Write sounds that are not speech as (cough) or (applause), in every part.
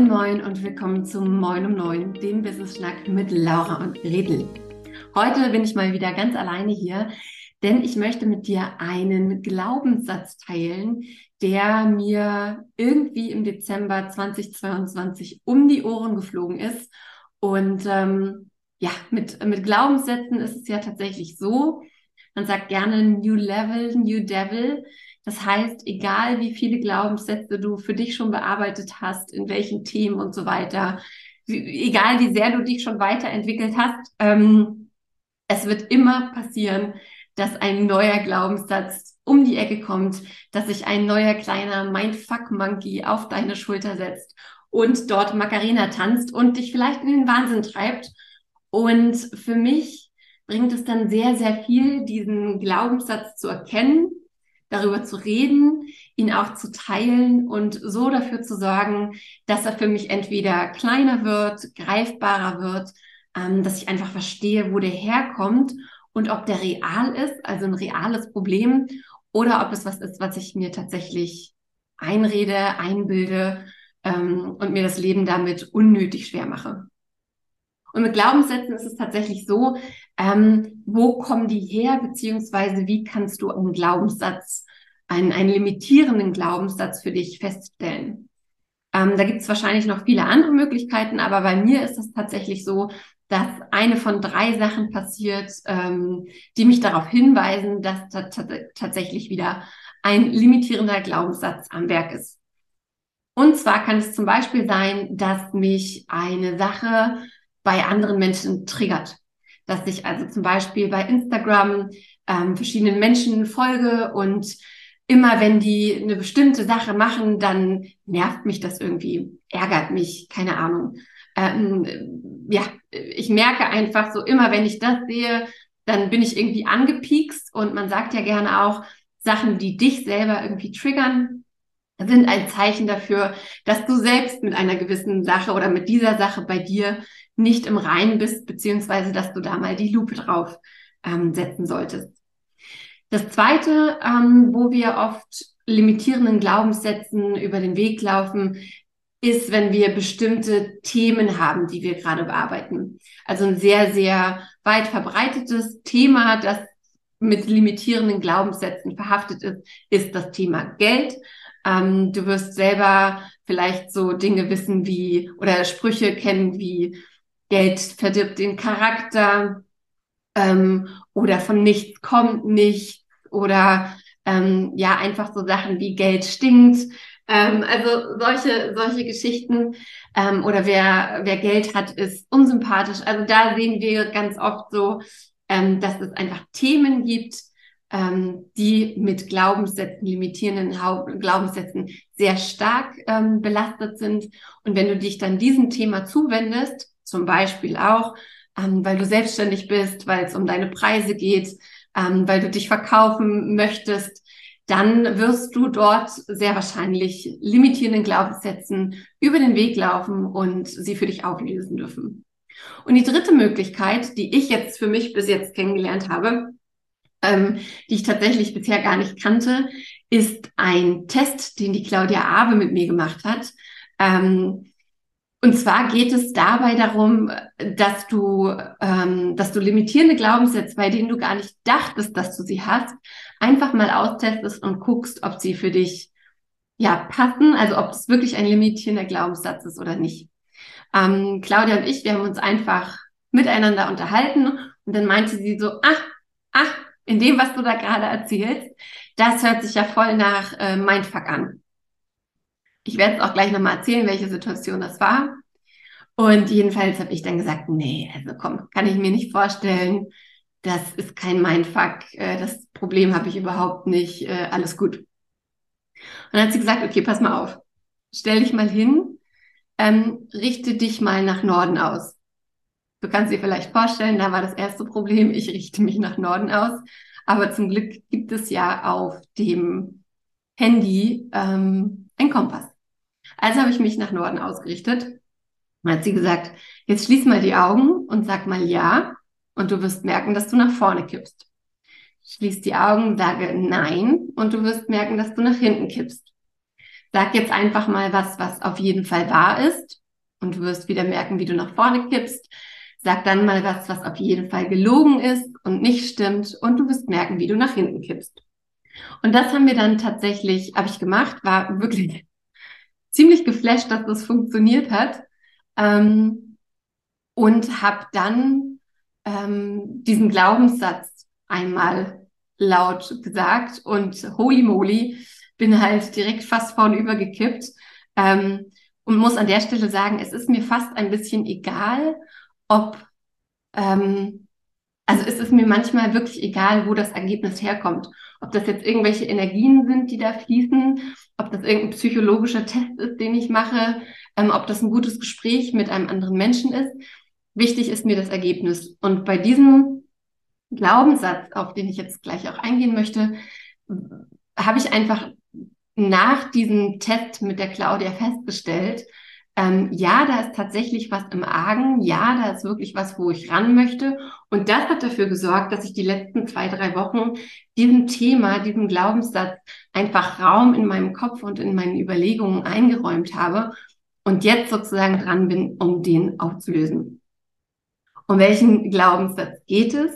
Moin Moin und willkommen zum Moin um Neun, dem Business Schnack mit Laura und Redel. Heute bin ich mal wieder ganz alleine hier, denn ich möchte mit dir einen Glaubenssatz teilen, der mir irgendwie im Dezember 2022 um die Ohren geflogen ist. Und ähm, ja, mit, mit Glaubenssätzen ist es ja tatsächlich so, man sagt gerne New Level, New Devil. Das heißt, egal wie viele Glaubenssätze du für dich schon bearbeitet hast, in welchen Themen und so weiter, wie, egal wie sehr du dich schon weiterentwickelt hast, ähm, es wird immer passieren, dass ein neuer Glaubenssatz um die Ecke kommt, dass sich ein neuer kleiner Mindfuck-Monkey auf deine Schulter setzt und dort Macarena tanzt und dich vielleicht in den Wahnsinn treibt. Und für mich bringt es dann sehr, sehr viel, diesen Glaubenssatz zu erkennen darüber zu reden, ihn auch zu teilen und so dafür zu sorgen, dass er für mich entweder kleiner wird, greifbarer wird, ähm, dass ich einfach verstehe, wo der herkommt und ob der real ist, also ein reales Problem, oder ob es was ist, was ich mir tatsächlich einrede, einbilde ähm, und mir das Leben damit unnötig schwer mache. Und mit Glaubenssätzen ist es tatsächlich so, ähm, wo kommen die her, beziehungsweise wie kannst du einen Glaubenssatz, einen, einen limitierenden Glaubenssatz für dich feststellen? Ähm, da gibt es wahrscheinlich noch viele andere Möglichkeiten, aber bei mir ist es tatsächlich so, dass eine von drei Sachen passiert, ähm, die mich darauf hinweisen, dass da tatsächlich wieder ein limitierender Glaubenssatz am Werk ist. Und zwar kann es zum Beispiel sein, dass mich eine Sache bei anderen Menschen triggert. Dass ich also zum Beispiel bei Instagram ähm, verschiedenen Menschen folge und immer wenn die eine bestimmte Sache machen, dann nervt mich das irgendwie, ärgert mich, keine Ahnung. Ähm, ja, ich merke einfach so immer, wenn ich das sehe, dann bin ich irgendwie angepiekst und man sagt ja gerne auch, Sachen, die dich selber irgendwie triggern, sind ein Zeichen dafür, dass du selbst mit einer gewissen Sache oder mit dieser Sache bei dir nicht im Reinen bist, beziehungsweise dass du da mal die Lupe drauf ähm, setzen solltest. Das Zweite, ähm, wo wir oft limitierenden Glaubenssätzen über den Weg laufen, ist, wenn wir bestimmte Themen haben, die wir gerade bearbeiten. Also ein sehr, sehr weit verbreitetes Thema, das mit limitierenden Glaubenssätzen verhaftet ist, ist das Thema Geld. Ähm, du wirst selber vielleicht so Dinge wissen wie oder Sprüche kennen wie Geld verdirbt den Charakter ähm, oder von nichts kommt nichts oder ähm, ja einfach so Sachen wie Geld stinkt. Ähm, also solche solche Geschichten ähm, oder wer wer Geld hat ist unsympathisch. Also da sehen wir ganz oft so, ähm, dass es einfach Themen gibt, ähm, die mit Glaubenssätzen, limitierenden Glaubenssätzen sehr stark ähm, belastet sind. Und wenn du dich dann diesem Thema zuwendest, zum Beispiel auch, ähm, weil du selbstständig bist, weil es um deine Preise geht, ähm, weil du dich verkaufen möchtest, dann wirst du dort sehr wahrscheinlich limitierenden Glaubenssätzen über den Weg laufen und sie für dich auflösen dürfen. Und die dritte Möglichkeit, die ich jetzt für mich bis jetzt kennengelernt habe, ähm, die ich tatsächlich bisher gar nicht kannte, ist ein Test, den die Claudia Abe mit mir gemacht hat. Ähm, und zwar geht es dabei darum, dass du, ähm, dass du limitierende Glaubenssätze, bei denen du gar nicht dachtest, dass du sie hast, einfach mal austestest und guckst, ob sie für dich ja passen, also ob es wirklich ein limitierender Glaubenssatz ist oder nicht. Ähm, Claudia und ich, wir haben uns einfach miteinander unterhalten und dann meinte sie so, ach, ach, in dem, was du da gerade erzählst, das hört sich ja voll nach äh, Mindfuck an. Ich werde es auch gleich nochmal erzählen, welche Situation das war. Und jedenfalls habe ich dann gesagt, nee, also komm, kann ich mir nicht vorstellen. Das ist kein Mindfuck. Äh, das Problem habe ich überhaupt nicht. Äh, alles gut. Und dann hat sie gesagt, okay, pass mal auf. Stell dich mal hin, ähm, richte dich mal nach Norden aus. Du kannst dir vielleicht vorstellen, da war das erste Problem, ich richte mich nach Norden aus. Aber zum Glück gibt es ja auf dem Handy ähm, ein Kompass. Also habe ich mich nach Norden ausgerichtet. Dann hat sie gesagt, jetzt schließ mal die Augen und sag mal ja. Und du wirst merken, dass du nach vorne kippst. Schließ die Augen, sage nein und du wirst merken, dass du nach hinten kippst. sag jetzt einfach mal was, was auf jeden Fall wahr ist und du wirst wieder merken, wie du nach vorne kippst. Sag dann mal was, was auf jeden Fall gelogen ist und nicht stimmt und du wirst merken, wie du nach hinten kippst. Und das haben wir dann tatsächlich, habe ich gemacht, war wirklich (laughs) ziemlich geflasht, dass das funktioniert hat. Ähm, und habe dann ähm, diesen Glaubenssatz einmal laut gesagt und holy moly, bin halt direkt fast vornüber gekippt. Ähm, und muss an der Stelle sagen, es ist mir fast ein bisschen egal, ob, ähm, also es ist mir manchmal wirklich egal, wo das Ergebnis herkommt. Ob das jetzt irgendwelche Energien sind, die da fließen, ob das irgendein psychologischer Test ist, den ich mache, ähm, ob das ein gutes Gespräch mit einem anderen Menschen ist. Wichtig ist mir das Ergebnis. Und bei diesem Glaubenssatz, auf den ich jetzt gleich auch eingehen möchte, habe ich einfach nach diesem Test mit der Claudia festgestellt, ähm, ja, da ist tatsächlich was im Argen, ja, da ist wirklich was, wo ich ran möchte. Und das hat dafür gesorgt, dass ich die letzten zwei, drei Wochen diesem Thema, diesem Glaubenssatz einfach Raum in meinem Kopf und in meinen Überlegungen eingeräumt habe und jetzt sozusagen dran bin, um den aufzulösen. Um welchen Glaubenssatz geht es?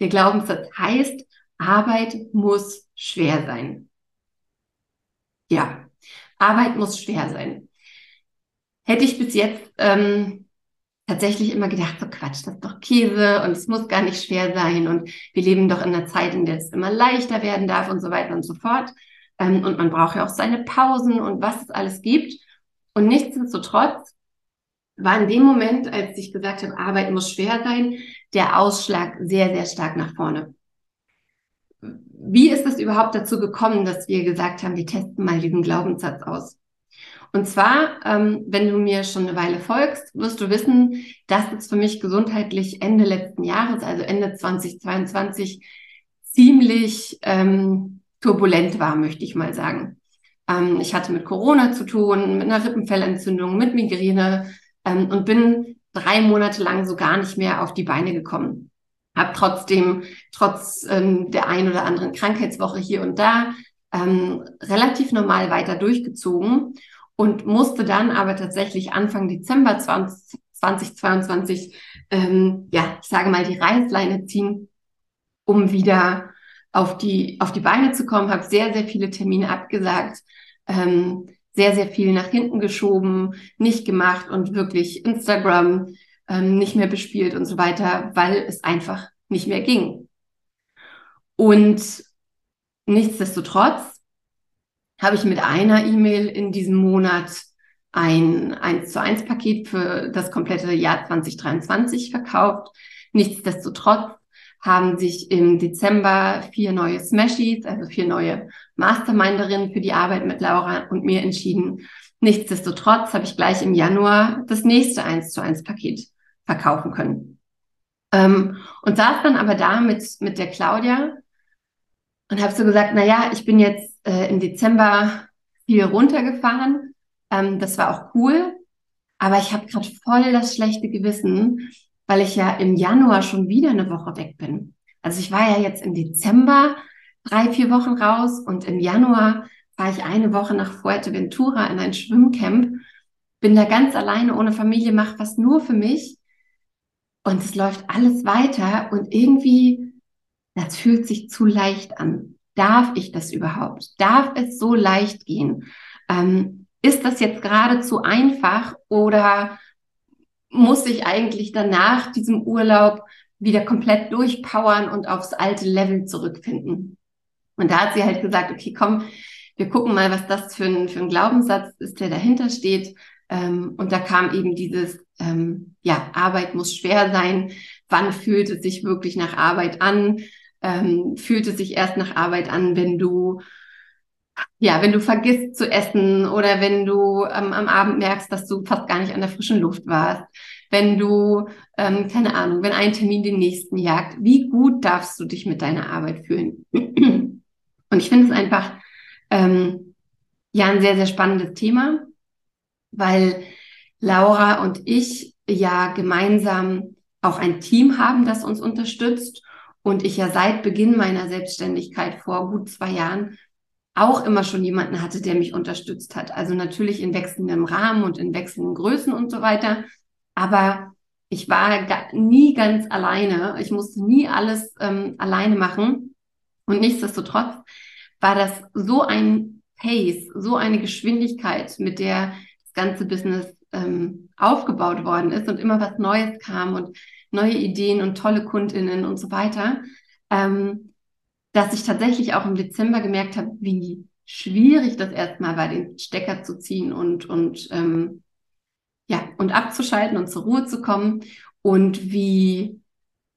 Der Glaubenssatz heißt, Arbeit muss schwer sein. Ja, Arbeit muss schwer sein. Hätte ich bis jetzt ähm, tatsächlich immer gedacht, so Quatsch, das ist doch Käse und es muss gar nicht schwer sein und wir leben doch in einer Zeit, in der es immer leichter werden darf und so weiter und so fort. Ähm, und man braucht ja auch seine Pausen und was es alles gibt. Und nichtsdestotrotz war in dem Moment, als ich gesagt habe, Arbeit muss schwer sein, der Ausschlag sehr, sehr stark nach vorne. Wie ist es überhaupt dazu gekommen, dass wir gesagt haben, wir testen mal diesen Glaubenssatz aus? Und zwar, ähm, wenn du mir schon eine Weile folgst, wirst du wissen, dass es für mich gesundheitlich Ende letzten Jahres, also Ende 2022, ziemlich ähm, turbulent war, möchte ich mal sagen. Ähm, ich hatte mit Corona zu tun, mit einer Rippenfellentzündung, mit Migräne ähm, und bin drei Monate lang so gar nicht mehr auf die Beine gekommen. Hab trotzdem, trotz ähm, der ein oder anderen Krankheitswoche hier und da, ähm, relativ normal weiter durchgezogen und musste dann aber tatsächlich Anfang Dezember 20, 2022, ähm, ja, ich sage mal, die Reißleine ziehen, um wieder auf die, auf die Beine zu kommen, habe sehr, sehr viele Termine abgesagt, ähm, sehr, sehr viel nach hinten geschoben, nicht gemacht und wirklich Instagram ähm, nicht mehr bespielt und so weiter, weil es einfach nicht mehr ging. Und nichtsdestotrotz habe ich mit einer E-Mail in diesem Monat ein 1 zu 1 Paket für das komplette Jahr 2023 verkauft. Nichtsdestotrotz haben sich im Dezember vier neue Smashies, also vier neue Masterminderinnen für die Arbeit mit Laura und mir entschieden. Nichtsdestotrotz habe ich gleich im Januar das nächste 1 zu 1 Paket verkaufen können. Ähm, und saß dann aber da mit, mit der Claudia und habe so gesagt, na ja, ich bin jetzt äh, im Dezember viel runtergefahren. Ähm, das war auch cool. Aber ich habe gerade voll das schlechte Gewissen, weil ich ja im Januar schon wieder eine Woche weg bin. Also ich war ja jetzt im Dezember drei, vier Wochen raus und im Januar war ich eine Woche nach Fuerteventura in ein Schwimmcamp, bin da ganz alleine ohne Familie, mache was nur für mich und es läuft alles weiter und irgendwie, das fühlt sich zu leicht an. Darf ich das überhaupt? Darf es so leicht gehen? Ähm, ist das jetzt gerade zu einfach oder muss ich eigentlich danach diesem Urlaub wieder komplett durchpowern und aufs alte Level zurückfinden? Und da hat sie halt gesagt, okay, komm, wir gucken mal, was das für ein, für ein Glaubenssatz ist, der dahinter steht. Ähm, und da kam eben dieses, ähm, ja, Arbeit muss schwer sein. Wann fühlt es sich wirklich nach Arbeit an? ähm, fühlt es sich erst nach Arbeit an, wenn du ja, wenn du vergisst zu essen oder wenn du ähm, am Abend merkst, dass du fast gar nicht an der frischen Luft warst, wenn du, ähm, keine Ahnung, wenn ein Termin den nächsten jagt, wie gut darfst du dich mit deiner Arbeit fühlen? (clears throat) Und ich finde es einfach ähm, ja ein sehr, sehr spannendes Thema, weil Laura und ich ja gemeinsam auch ein Team haben, das uns unterstützt und ich ja seit Beginn meiner Selbstständigkeit vor gut zwei Jahren auch immer schon jemanden hatte, der mich unterstützt hat. Also natürlich in wechselndem Rahmen und in wechselnden Größen und so weiter. Aber ich war nie ganz alleine. Ich musste nie alles ähm, alleine machen. Und nichtsdestotrotz war das so ein Pace, so eine Geschwindigkeit, mit der das ganze Business ähm, aufgebaut worden ist und immer was Neues kam und neue Ideen und tolle Kundinnen und so weiter, ähm, dass ich tatsächlich auch im Dezember gemerkt habe, wie schwierig das erstmal war, den Stecker zu ziehen und, und ähm, ja, und abzuschalten und zur Ruhe zu kommen und wie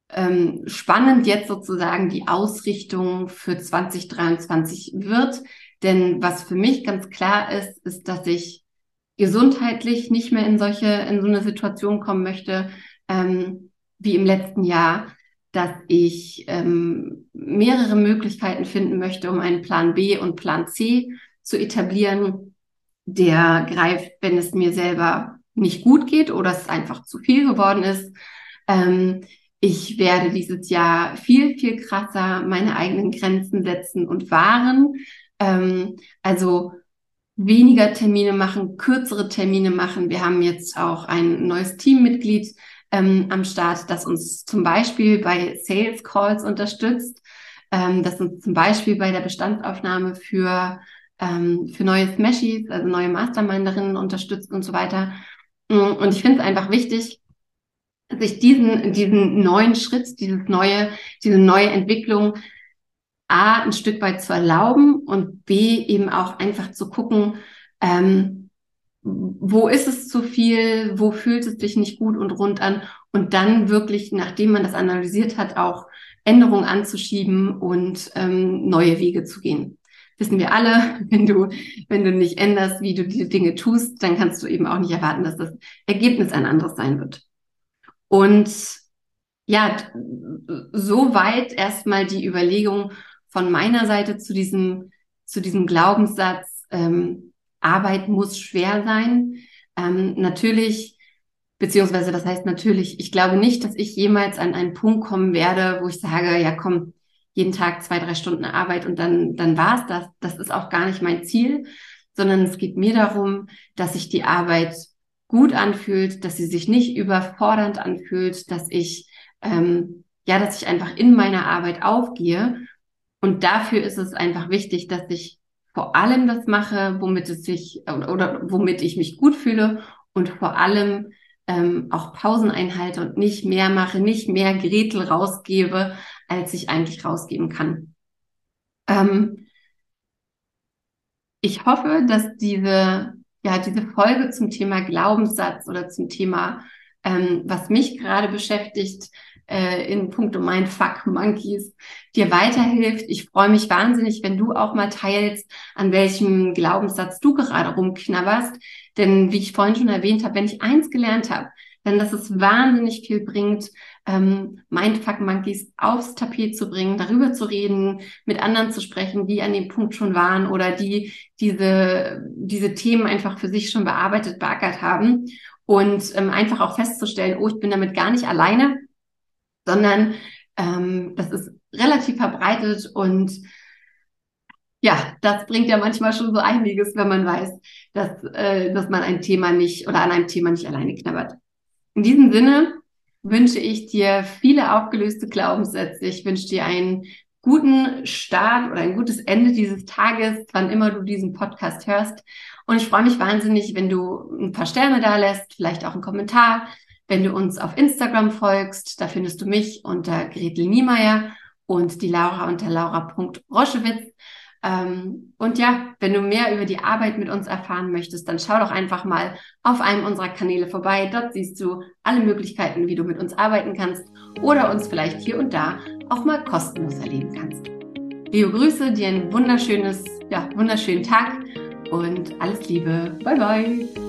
ähm, spannend jetzt sozusagen die Ausrichtung für 2023 wird. Denn was für mich ganz klar ist, ist, dass ich gesundheitlich nicht mehr in solche, in so eine Situation kommen möchte, ähm, wie im letzten Jahr, dass ich ähm, mehrere Möglichkeiten finden möchte, um einen Plan B und Plan C zu etablieren, der greift, wenn es mir selber nicht gut geht oder es einfach zu viel geworden ist. Ähm, ich werde dieses Jahr viel, viel krasser meine eigenen Grenzen setzen und wahren. Ähm, also weniger Termine machen, kürzere Termine machen. Wir haben jetzt auch ein neues Teammitglied ähm, am Start, das uns zum Beispiel bei Sales Calls unterstützt, ähm, das uns zum Beispiel bei der Bestandsaufnahme für, ähm, für neue Smashies, also neue Masterminderinnen unterstützt und so weiter. Mm, und ich finde es einfach wichtig, sich diesen, diesen neuen Schritt, dieses neue, diese neue Entwicklung A, ein Stück weit zu erlauben und B, eben auch einfach zu gucken, ähm, wo ist es zu viel, wo fühlt es sich nicht gut und rund an und dann wirklich, nachdem man das analysiert hat, auch Änderungen anzuschieben und ähm, neue Wege zu gehen. Wissen wir alle, (laughs) wenn du, wenn du nicht änderst, wie du die Dinge tust, dann kannst du eben auch nicht erwarten, dass das Ergebnis ein anderes sein wird. Und ja, soweit erstmal die Überlegung von meiner Seite zu diesem, zu diesem Glaubenssatz, ähm, Arbeit muss schwer sein. Ähm, natürlich, beziehungsweise das heißt natürlich, ich glaube nicht, dass ich jemals an einen Punkt kommen werde, wo ich sage, ja komm, jeden Tag zwei, drei Stunden Arbeit und dann, dann war's das. Das ist auch gar nicht mein Ziel, sondern es geht mir darum, dass sich die Arbeit gut anfühlt, dass sie sich nicht überfordernd anfühlt, dass ich ähm, ja, dass ich einfach in meiner Arbeit aufgehe. Und dafür ist es einfach wichtig, dass ich vor allem das mache, womit es sich oder, oder womit ich mich gut fühle und vor allem ähm, auch Pausen einhalte und nicht mehr mache, nicht mehr Gretel rausgebe, als ich eigentlich rausgeben kann. Ähm, ich hoffe, dass diese ja, diese Folge zum Thema Glaubenssatz oder zum Thema, ähm, was mich gerade beschäftigt, äh, in puncto Fuck Monkeys, dir weiterhilft. Ich freue mich wahnsinnig, wenn du auch mal teilst, an welchem Glaubenssatz du gerade rumknabberst. Denn wie ich vorhin schon erwähnt habe, wenn ich eins gelernt habe, dann dass es wahnsinnig viel bringt, ähm, Mindfuck Monkeys aufs Tapet zu bringen, darüber zu reden, mit anderen zu sprechen, die an dem Punkt schon waren oder die diese, diese Themen einfach für sich schon bearbeitet, beackert haben und ähm, einfach auch festzustellen, oh, ich bin damit gar nicht alleine, sondern ähm, das ist relativ verbreitet und ja, das bringt ja manchmal schon so einiges, wenn man weiß, dass, äh, dass man ein Thema nicht oder an einem Thema nicht alleine knabbert. In diesem Sinne wünsche ich dir viele aufgelöste Glaubenssätze. Ich wünsche dir einen guten Start oder ein gutes Ende dieses Tages, wann immer du diesen Podcast hörst. Und ich freue mich wahnsinnig, wenn du ein paar Sterne da lässt, vielleicht auch einen Kommentar, wenn du uns auf Instagram folgst. Da findest du mich unter Gretel Niemeyer und die Laura unter laura.roschewitz. Ähm, und ja, wenn du mehr über die Arbeit mit uns erfahren möchtest, dann schau doch einfach mal auf einem unserer Kanäle vorbei. Dort siehst du alle Möglichkeiten, wie du mit uns arbeiten kannst oder uns vielleicht hier und da auch mal kostenlos erleben kannst. Liebe Grüße, dir ein wunderschönes, ja, wunderschönen Tag und alles Liebe. Bye bye.